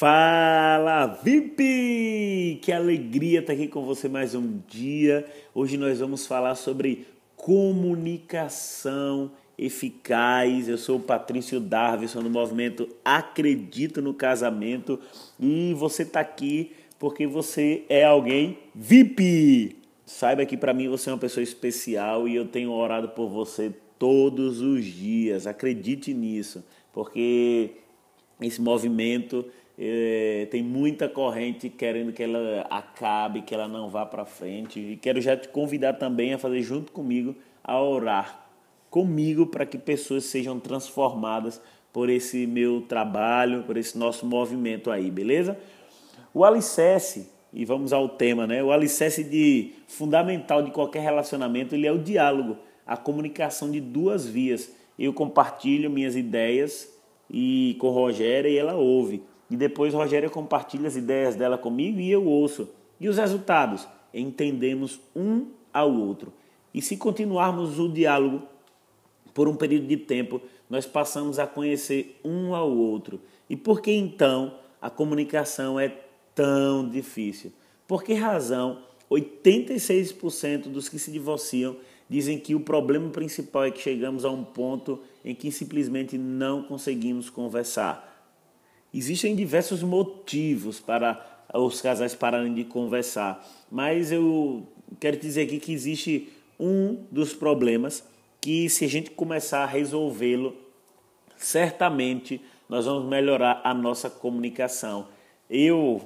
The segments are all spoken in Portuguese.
Fala VIP! Que alegria estar aqui com você mais um dia. Hoje nós vamos falar sobre comunicação eficaz. Eu sou o Patrício Darvison do movimento Acredito no Casamento e você está aqui porque você é alguém VIP. Saiba que para mim você é uma pessoa especial e eu tenho orado por você todos os dias. Acredite nisso, porque esse movimento é, tem muita corrente querendo que ela acabe, que ela não vá para frente. E quero já te convidar também a fazer junto comigo, a orar comigo para que pessoas sejam transformadas por esse meu trabalho, por esse nosso movimento aí, beleza? O alicerce, e vamos ao tema, né? O alicerce de fundamental de qualquer relacionamento, ele é o diálogo, a comunicação de duas vias. Eu compartilho minhas ideias e com Rogéria e ela ouve. E depois Rogéria compartilha as ideias dela comigo e eu ouço. E os resultados? Entendemos um ao outro. E se continuarmos o diálogo por um período de tempo, nós passamos a conhecer um ao outro. E por que então a comunicação é tão difícil? Por que razão 86% dos que se divorciam dizem que o problema principal é que chegamos a um ponto em que simplesmente não conseguimos conversar? Existem diversos motivos para os casais pararem de conversar, mas eu quero dizer aqui que existe um dos problemas que, se a gente começar a resolvê-lo, certamente nós vamos melhorar a nossa comunicação. Eu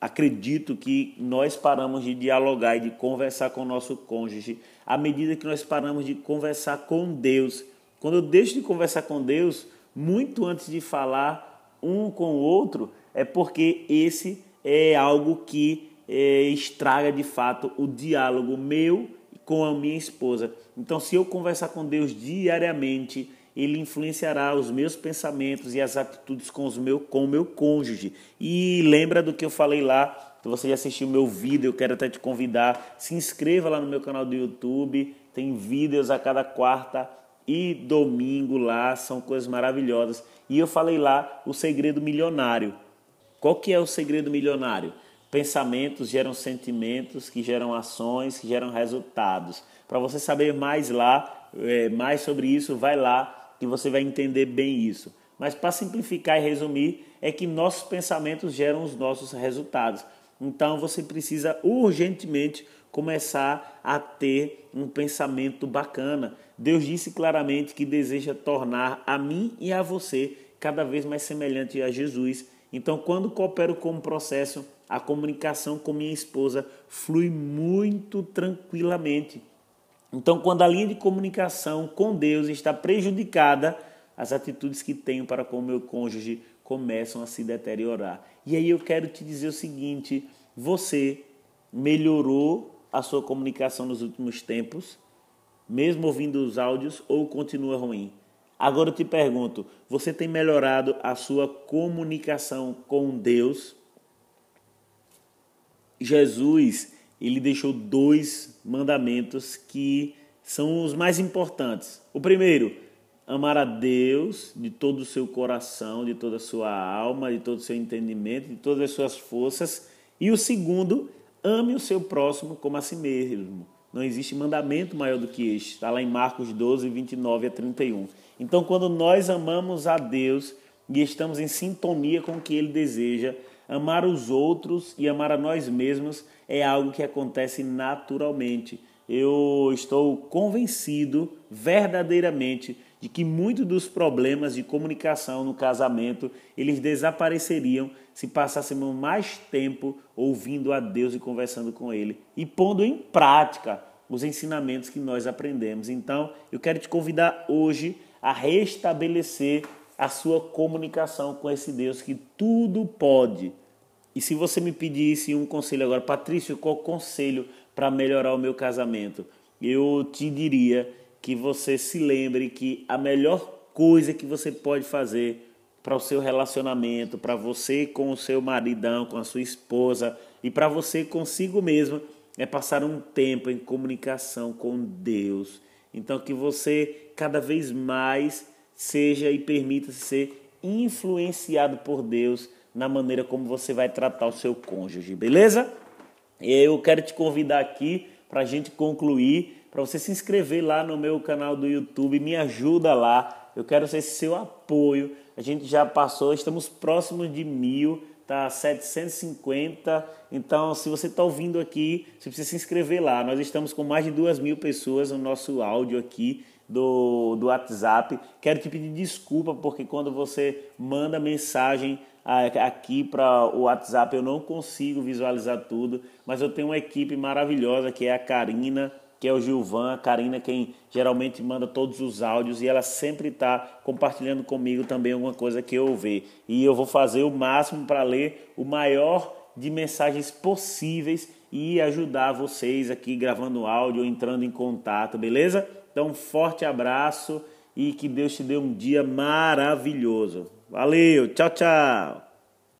acredito que nós paramos de dialogar e de conversar com o nosso cônjuge à medida que nós paramos de conversar com Deus. Quando eu deixo de conversar com Deus, muito antes de falar, um com o outro, é porque esse é algo que é, estraga de fato o diálogo meu com a minha esposa. Então, se eu conversar com Deus diariamente, ele influenciará os meus pensamentos e as atitudes com, os meu, com o meu cônjuge. E lembra do que eu falei lá, se você já assistiu meu vídeo, eu quero até te convidar, se inscreva lá no meu canal do YouTube, tem vídeos a cada quarta e domingo lá, são coisas maravilhosas. E eu falei lá o segredo milionário. Qual que é o segredo milionário? Pensamentos geram sentimentos, que geram ações, que geram resultados. Para você saber mais lá, é, mais sobre isso, vai lá que você vai entender bem isso. Mas para simplificar e resumir, é que nossos pensamentos geram os nossos resultados. Então você precisa urgentemente começar a ter um pensamento bacana. Deus disse claramente que deseja tornar a mim e a você cada vez mais semelhante a Jesus. Então, quando coopero com o processo, a comunicação com minha esposa flui muito tranquilamente. Então, quando a linha de comunicação com Deus está prejudicada, as atitudes que tenho para com o meu cônjuge começam a se deteriorar. E aí eu quero te dizer o seguinte: você melhorou a sua comunicação nos últimos tempos, mesmo ouvindo os áudios, ou continua ruim? Agora eu te pergunto: você tem melhorado a sua comunicação com Deus? Jesus, ele deixou dois mandamentos que são os mais importantes. O primeiro, amar a Deus de todo o seu coração, de toda a sua alma, de todo o seu entendimento, de todas as suas forças. E o segundo, Ame o seu próximo como a si mesmo. Não existe mandamento maior do que este. Está lá em Marcos 12, 29 a 31. Então, quando nós amamos a Deus e estamos em sintonia com o que Ele deseja, amar os outros e amar a nós mesmos é algo que acontece naturalmente. Eu estou convencido verdadeiramente de que muitos dos problemas de comunicação no casamento eles desapareceriam se passássemos mais tempo ouvindo a Deus e conversando com Ele e pondo em prática os ensinamentos que nós aprendemos. Então, eu quero te convidar hoje a restabelecer a sua comunicação com esse Deus que tudo pode. E se você me pedisse um conselho agora, Patrício, qual conselho para melhorar o meu casamento? Eu te diria que você se lembre que a melhor coisa que você pode fazer para o seu relacionamento, para você com o seu maridão, com a sua esposa e para você consigo mesmo é passar um tempo em comunicação com Deus. Então que você cada vez mais seja e permita-se ser influenciado por Deus na maneira como você vai tratar o seu cônjuge, beleza? Eu quero te convidar aqui para a gente concluir, para você se inscrever lá no meu canal do YouTube, me ajuda lá. Eu quero ser seu apoio. A gente já passou, estamos próximos de mil, tá 750. Então, se você está ouvindo aqui, você precisa se inscrever lá. Nós estamos com mais de duas mil pessoas no nosso áudio aqui do, do WhatsApp. Quero te pedir desculpa porque quando você manda mensagem aqui para o WhatsApp eu não consigo visualizar tudo, mas eu tenho uma equipe maravilhosa que é a Karina, que é o Gilvan, a Karina quem geralmente manda todos os áudios e ela sempre está compartilhando comigo também alguma coisa que eu ver. E eu vou fazer o máximo para ler o maior de mensagens possíveis e ajudar vocês aqui gravando áudio, entrando em contato, beleza? Então, um forte abraço e que Deus te dê um dia maravilhoso. Valeu, tchau, tchau.